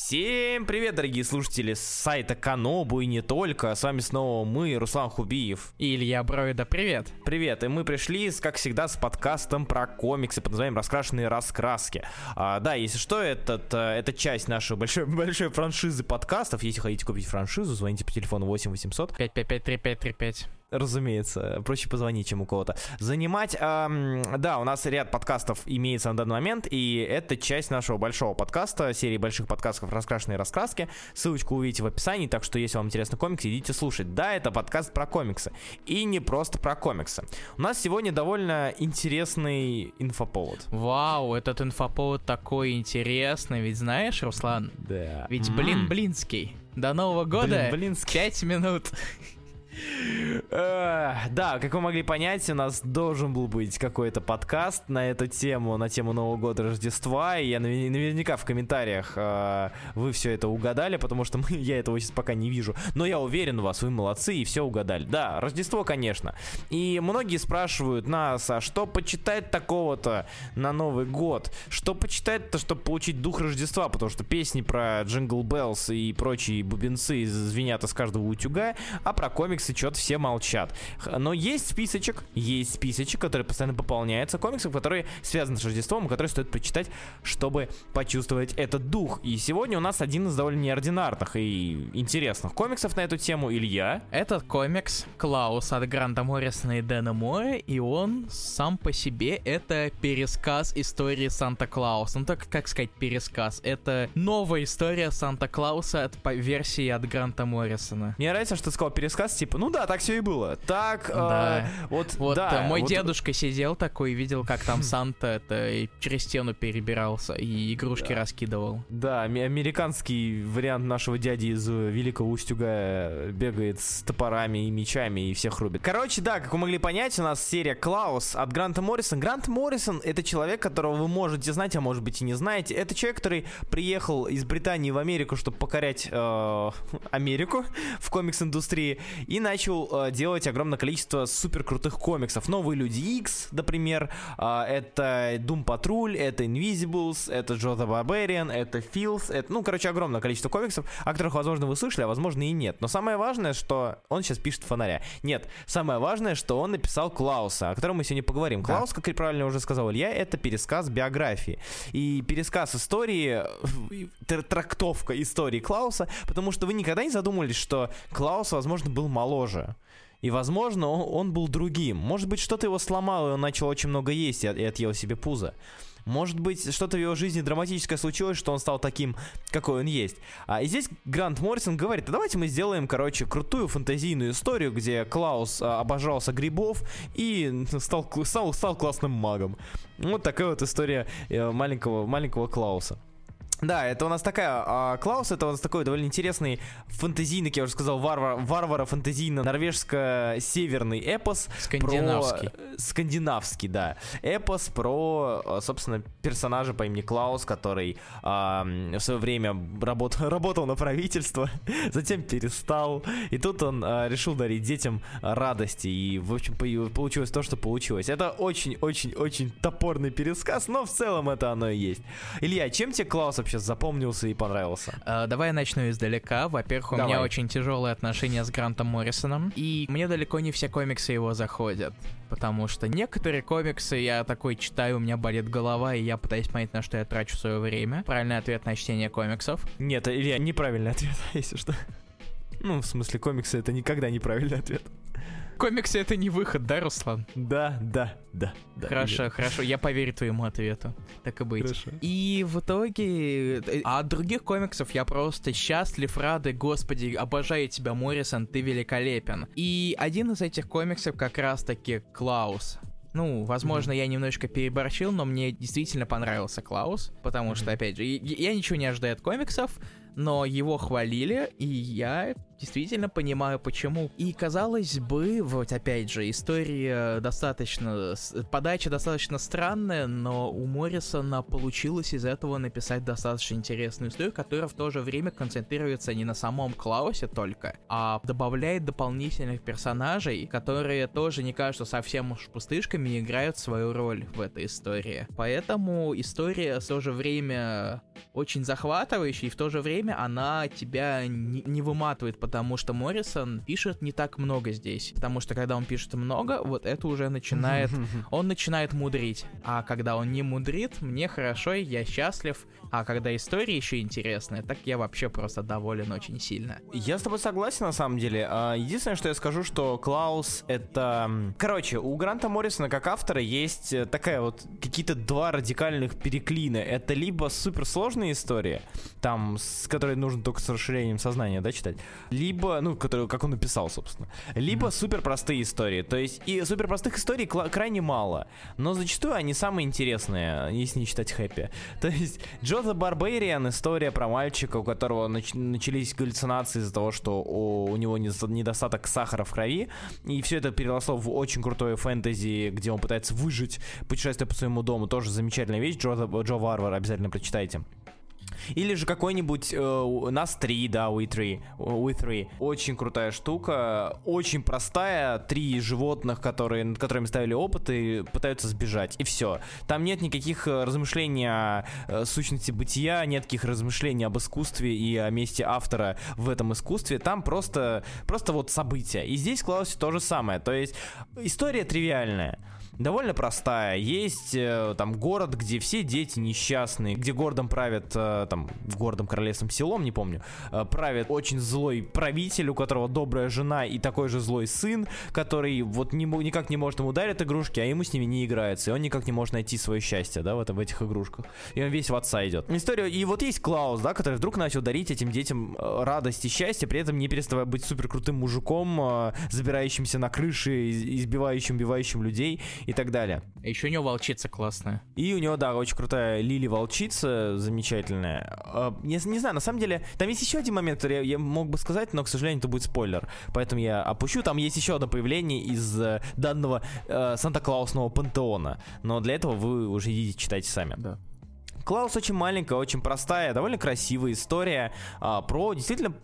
Всем привет, дорогие слушатели с сайта Канобу и не только. С вами снова мы, Руслан Хубиев. И Илья Броида, привет. Привет, и мы пришли, как всегда, с подкастом про комиксы под названием «Раскрашенные раскраски». А, да, если что, этот, э, это часть нашей большой, большой франшизы подкастов. Если хотите купить франшизу, звоните по телефону 8 800 555 3535 разумеется, проще позвонить, чем у кого-то. Занимать, эм, да, у нас ряд подкастов имеется на данный момент, и это часть нашего большого подкаста, серии больших подкастов «Раскрашенные раскраски». Ссылочку увидите в описании, так что если вам интересны комиксы, идите слушать. Да, это подкаст про комиксы, и не просто про комиксы. У нас сегодня довольно интересный инфоповод. Вау, этот инфоповод такой интересный, ведь знаешь, Руслан? Да. Ведь, блин, Блинский. До Нового года Блин, Блинский. 5 минут. Да, как вы могли понять, у нас должен был быть какой-то подкаст на эту тему, на тему Нового года Рождества, и я наверняка в комментариях э, вы все это угадали, потому что я этого сейчас пока не вижу. Но я уверен в вас, вы молодцы и все угадали. Да, Рождество, конечно. И многие спрашивают нас, а что почитать такого-то на Новый год? Что почитать-то, чтобы получить дух Рождества? Потому что песни про Jingle Bells и прочие бубенцы звенят из каждого утюга, а про комиксы что-то все молчат. Но есть списочек, есть списочек, который постоянно пополняется комиксов, которые связаны с Рождеством, и которые стоит прочитать, чтобы почувствовать этот дух. И сегодня у нас один из довольно неординарных и интересных комиксов на эту тему, Илья. Этот комикс Klaus от Гранта Моррисона и Дэна Моя, и он сам по себе это пересказ истории Санта-Клауса. Ну так, как сказать пересказ? Это новая история Санта-Клауса от по версии от Гранта Моррисона. Мне нравится, что ты сказал пересказ, типа, ну да, так все и было. Так, да. э, вот, Вот да, э, мой вот- дедушка сидел такой, видел, как там Санта это и через стену перебирался и игрушки раскидывал. Да, американский вариант нашего дяди из э, Великого Устюга э, бегает с топорами и мечами и всех рубит. Короче, да, как вы могли понять, у нас серия Клаус от Гранта Моррисона. Грант Моррисон — это человек, которого вы можете знать, а может быть и не знаете. Это человек, который приехал из Британии в Америку, чтобы покорять э, Америку в комикс-индустрии, и начал э, делать огромное количество супер крутых комиксов. Новые Люди Икс, например, э, это Doom Patrol, это Invisibles, это Джо the Barbarian, это Filth, это, ну, короче, огромное количество комиксов, о которых, возможно, вы слышали, а возможно и нет. Но самое важное, что он сейчас пишет фонаря. Нет, самое важное, что он написал Клауса, о котором мы сегодня поговорим. Да. Клаус, как я правильно уже сказал Илья, это пересказ биографии. И пересказ истории, тр- трактовка истории Клауса, потому что вы никогда не задумывались, что Клаус, возможно, был моложе. И, возможно, он, он был другим. Может быть, что-то его сломало, и он начал очень много есть и, и отъел себе пузо. Может быть, что-то в его жизни драматическое случилось, что он стал таким, какой он есть. А и здесь Грант Моррисон говорит, а давайте мы сделаем, короче, крутую фантазийную историю, где Клаус а, обожался грибов и стал, стал, стал классным магом. Вот такая вот история э, маленького, маленького Клауса. Да, это у нас такая, а, Клаус, это у нас такой довольно интересный фантазийный, как я уже сказал, варвар, варвара фантазийно норвежско-северный эпос. Скандинавский. Про, э, скандинавский, да. Эпос про, э, собственно, персонажа по имени Клаус, который а, в свое время работ, работал на правительство, затем перестал. И тут он а, решил дарить детям радости. И, в общем, по- получилось то, что получилось. Это очень-очень-очень топорный пересказ, но в целом это оно и есть. Илья, чем тебе Клаус вообще запомнился и понравился? Э, Давай я начну издалека. Во-первых, у Давай. меня очень тяжелые отношения с Грантом Моррисоном. И мне далеко не все комиксы его заходят. Потому что некоторые комиксы я такой читаю, у меня болит голова, и я пытаюсь понять, на что я трачу свое время. Правильный ответ на чтение комиксов. Нет, Илья, неправильный ответ, если что. Ну, в смысле, комиксы это никогда неправильный ответ. Комиксы это не выход, да, Руслан? Да, да, да. да, хорошо, Илья. хорошо, я поверю твоему ответу. Так и быть. Хорошо. И в итоге... э, А от других комиксов я просто счастлив, рады, господи, обожаю тебя, Моррисон, ты великолепен. И один из этих комиксов как раз-таки Клаус. Ну, возможно, я немножко переборщил, но мне действительно понравился Клаус, потому что, опять же, и- я ничего не ожидаю от комиксов, но его хвалили, и я действительно понимаю, почему. И казалось бы, вот опять же, история достаточно... Подача достаточно странная, но у Моррисона получилось из этого написать достаточно интересную историю, которая в то же время концентрируется не на самом Клаусе только, а добавляет дополнительных персонажей, которые тоже не кажутся совсем уж пустышками играют свою роль в этой истории. Поэтому история в то же время очень захватывающая, и в то же время она тебя не, не выматывает, потому что Моррисон пишет не так много здесь. Потому что когда он пишет много, вот это уже начинает... Он начинает мудрить. А когда он не мудрит, мне хорошо, я счастлив. А когда история еще интересная, так я вообще просто доволен очень сильно. Я с тобой согласен, на самом деле. А, единственное, что я скажу, что Клаус это... Короче, у Гранта Моррисона как автора есть э, такая вот какие-то два радикальных переклина. Это либо суперсложная история, там, с которой нужно только с расширением сознания, да, читать, либо, ну, которую, как он написал, собственно, либо mm-hmm. супер простые истории. То есть и супер простых историй крайне мало, но зачастую они самые интересные, если не считать хэппи. То есть Джо the Barbarian история про мальчика, у которого нач- начались галлюцинации из-за того, что у, у него недостаток сахара в крови, и все это переросло в очень крутое фэнтези, где он пытается выжить, путешествие по своему дому, тоже замечательная вещь. Джо, Джо Варвар обязательно прочитайте. Или же какой-нибудь э, нас 3, да, We 3, We 3. Очень крутая штука, очень простая. Три животных, которые, над которыми ставили опыты, пытаются сбежать. И все. Там нет никаких э, размышлений о э, сущности бытия, нет никаких размышлений об искусстве и о месте автора в этом искусстве. Там просто, просто вот события. И здесь Клаусе то же самое. То есть история тривиальная довольно простая. Есть э, там город, где все дети несчастные, где городом правят, э, там, городом королевством селом, не помню, э, правит очень злой правитель, у которого добрая жена и такой же злой сын, который вот не, никак не может ему дарить игрушки, а ему с ними не играется, и он никак не может найти свое счастье, да, в, этом, в этих игрушках. И он весь в отца идет. История, и вот есть Клаус, да, который вдруг начал дарить этим детям э, радость и счастье, при этом не переставая быть супер крутым мужиком, э, забирающимся на крыши, избивающим, убивающим людей и так далее. А еще у него волчица классная. И у него, да, очень крутая Лили волчица, замечательная. А, не, не знаю, на самом деле, там есть еще один момент, который я, я мог бы сказать, но, к сожалению, это будет спойлер. Поэтому я опущу. Там есть еще одно появление из э, данного э, Санта-Клаусного пантеона. Но для этого вы уже идите читайте сами. Да. Клаус очень маленькая, очень простая, довольно красивая история а, про действительно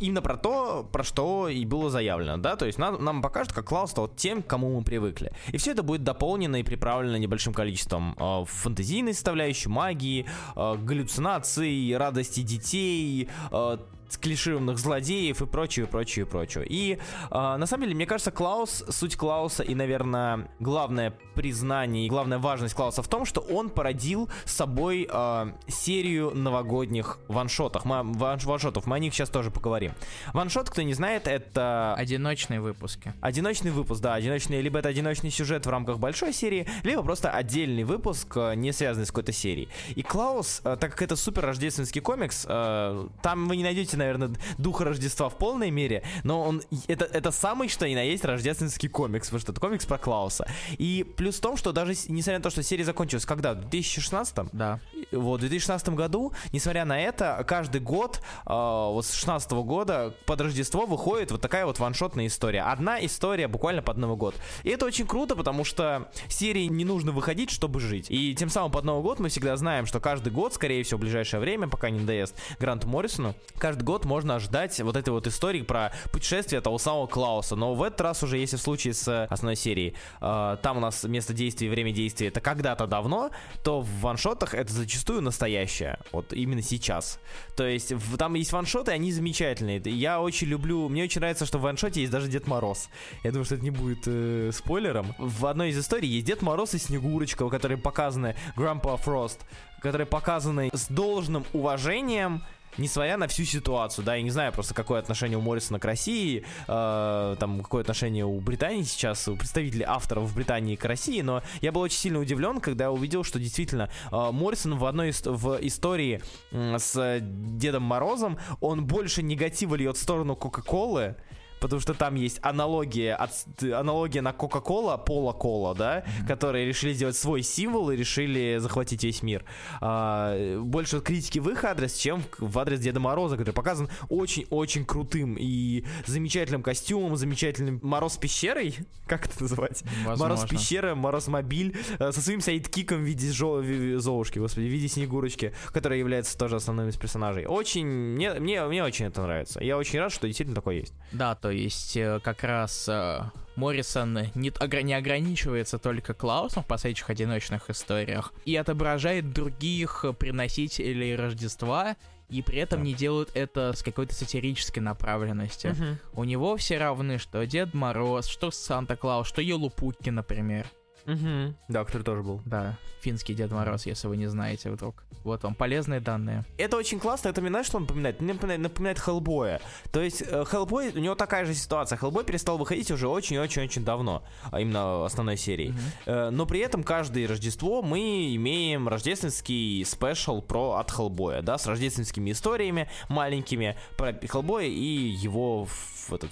именно про то, про что и было заявлено, да, то есть нам, нам покажут, как Клаус стал тем, к кому мы привыкли. И все это будет дополнено и приправлено небольшим количеством э, фантазийной составляющей, магии, э, галлюцинаций, радости детей, э, клишированных злодеев и прочее, прочее, прочее. И э, на самом деле, мне кажется, Клаус, суть Клауса и, наверное, главное признание и главная важность Клауса в том, что он породил с собой э, серию новогодних ваншотов. Мы, ванш, ваншотов. Мы о них сейчас тоже поговорим. Ваншот, кто не знает, это... Одиночные выпуски. Одиночный выпуск, да. Одиночный, либо это одиночный сюжет в рамках большой серии, либо просто отдельный выпуск, э, не связанный с какой-то серией. И Клаус, так как это супер рождественский комикс, э, там вы не найдете наверное, духа Рождества в полной мере, но он это, это самый, что ни на есть, рождественский комикс, потому что это комикс про Клауса. И плюс в том, что даже несмотря на то, что серия закончилась когда? В 2016? Да. Вот, в 2016 году, несмотря на это, каждый год, э, вот с 16 года под Рождество выходит вот такая вот ваншотная история. Одна история буквально под Новый год. И это очень круто, потому что серии не нужно выходить, чтобы жить. И тем самым под Новый год мы всегда знаем, что каждый год, скорее всего, в ближайшее время, пока не надоест Гранту Моррисону, каждый год можно ожидать вот этой вот истории про путешествие того самого Клауса. Но в этот раз уже, если в случае с основной серией, э, там у нас место действия и время действия это когда-то давно, то в ваншотах это зачастую настоящее. Вот именно сейчас. То есть там есть ваншоты, они замечательные. Я очень люблю, мне очень нравится, что в ваншоте есть даже Дед Мороз. Я думаю, что это не будет э, спойлером. В одной из историй есть Дед Мороз и Снегурочка, которые показаны Grandpa Frost, которые показаны с должным уважением несмотря на всю ситуацию, да, я не знаю просто, какое отношение у Моррисона к России, э, там, какое отношение у Британии сейчас, у представителей авторов в Британии к России, но я был очень сильно удивлен, когда увидел, что действительно э, Моррисон в одной из, в истории э, с Дедом Морозом, он больше негатива льет в сторону Кока-Колы, потому что там есть аналогия, от, аналогия на Кока-Кола, Пола Кола, да, mm-hmm. которые решили сделать свой символ и решили захватить весь мир. А, больше критики в их адрес, чем в адрес Деда Мороза, который показан очень-очень крутым и замечательным костюмом, замечательным Мороз пещерой, как это называть? Возможно. Мороз пещера, Мороз мобиль, э, со своим сайдкиком в виде Золушки, господи, в виде Снегурочки, которая является тоже основным из персонажей. Очень, мне, мне, мне очень это нравится. Я очень рад, что действительно такое есть. Да, то есть э, как раз э, Моррисон не, не ограничивается только Клаусом в последующих одиночных историях и отображает других приносителей Рождества, и при этом да. не делают это с какой-то сатирической направленностью. Угу. У него все равны, что Дед Мороз, что Санта-Клаус, что Елупутки, например. Угу. Да, который тоже был. Да, финский Дед Мороз, если вы не знаете вдруг. Вот вам полезные данные. Это очень классно, это мне знаешь, что он напоминает? Мне напоминает, напоминает Хеллбоя. То есть э, Хеллбой, у него такая же ситуация. Хеллбой перестал выходить уже очень-очень-очень давно, а именно основной серии. Mm-hmm. Но при этом каждое Рождество мы имеем рождественский спешл про от Хеллбоя, да, с рождественскими историями маленькими про Хеллбоя и его в этот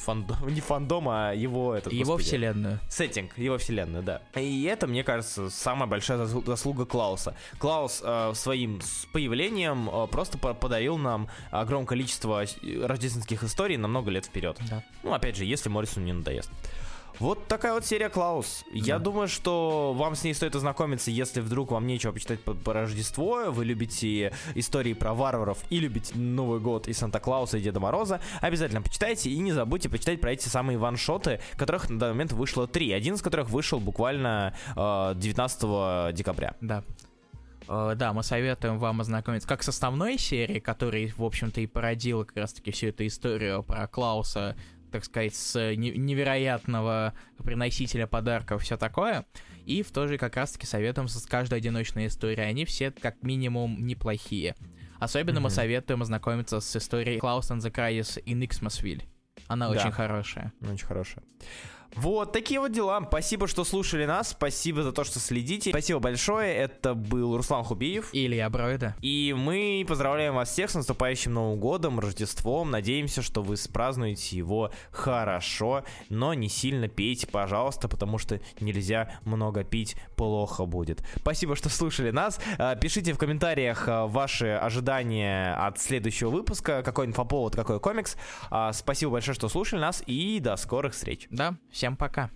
фандом, не фандом, а его этот, Его господи, вселенную. Сеттинг, его вселенную, да. И это, мне кажется, самая большая заслуга Клауса. Клаус э, своим появлением э, просто подарил нам огромное количество рождественских историй на много лет вперед. Да. Ну, опять же, если Моррису не надоест. Вот такая вот серия Клаус. Да. Я думаю, что вам с ней стоит ознакомиться, если вдруг вам нечего почитать по, по Рождество, вы любите истории про варваров и любите Новый год и Санта-Клауса и Деда Мороза, обязательно почитайте и не забудьте почитать про эти самые ваншоты, которых на данный момент вышло три, один из которых вышел буквально э, 19 декабря. Да. Uh, да, мы советуем вам ознакомиться как с основной серией, которая, в общем-то, и породила как раз-таки всю эту историю про Клауса так сказать, с невероятного приносителя подарков, все такое. И в то же как раз-таки советуем с каждой одиночной историей. Они все как минимум неплохие. Особенно mm-hmm. мы советуем ознакомиться с историей Klaus and the Cryes in Xmasville. Она да. очень хорошая. Очень хорошая. Вот, такие вот дела. Спасибо, что слушали нас. Спасибо за то, что следите. Спасибо большое. Это был Руслан Хубиев. И Илья Бройда. И мы поздравляем вас всех с наступающим Новым годом, Рождеством. Надеемся, что вы спразднуете его хорошо, но не сильно пейте, пожалуйста, потому что нельзя много пить, плохо будет. Спасибо, что слушали нас. А, пишите в комментариях а, ваши ожидания от следующего выпуска. Какой инфоповод, какой комикс. А, спасибо большое, что слушали нас, и до скорых встреч. Да, Всем пока.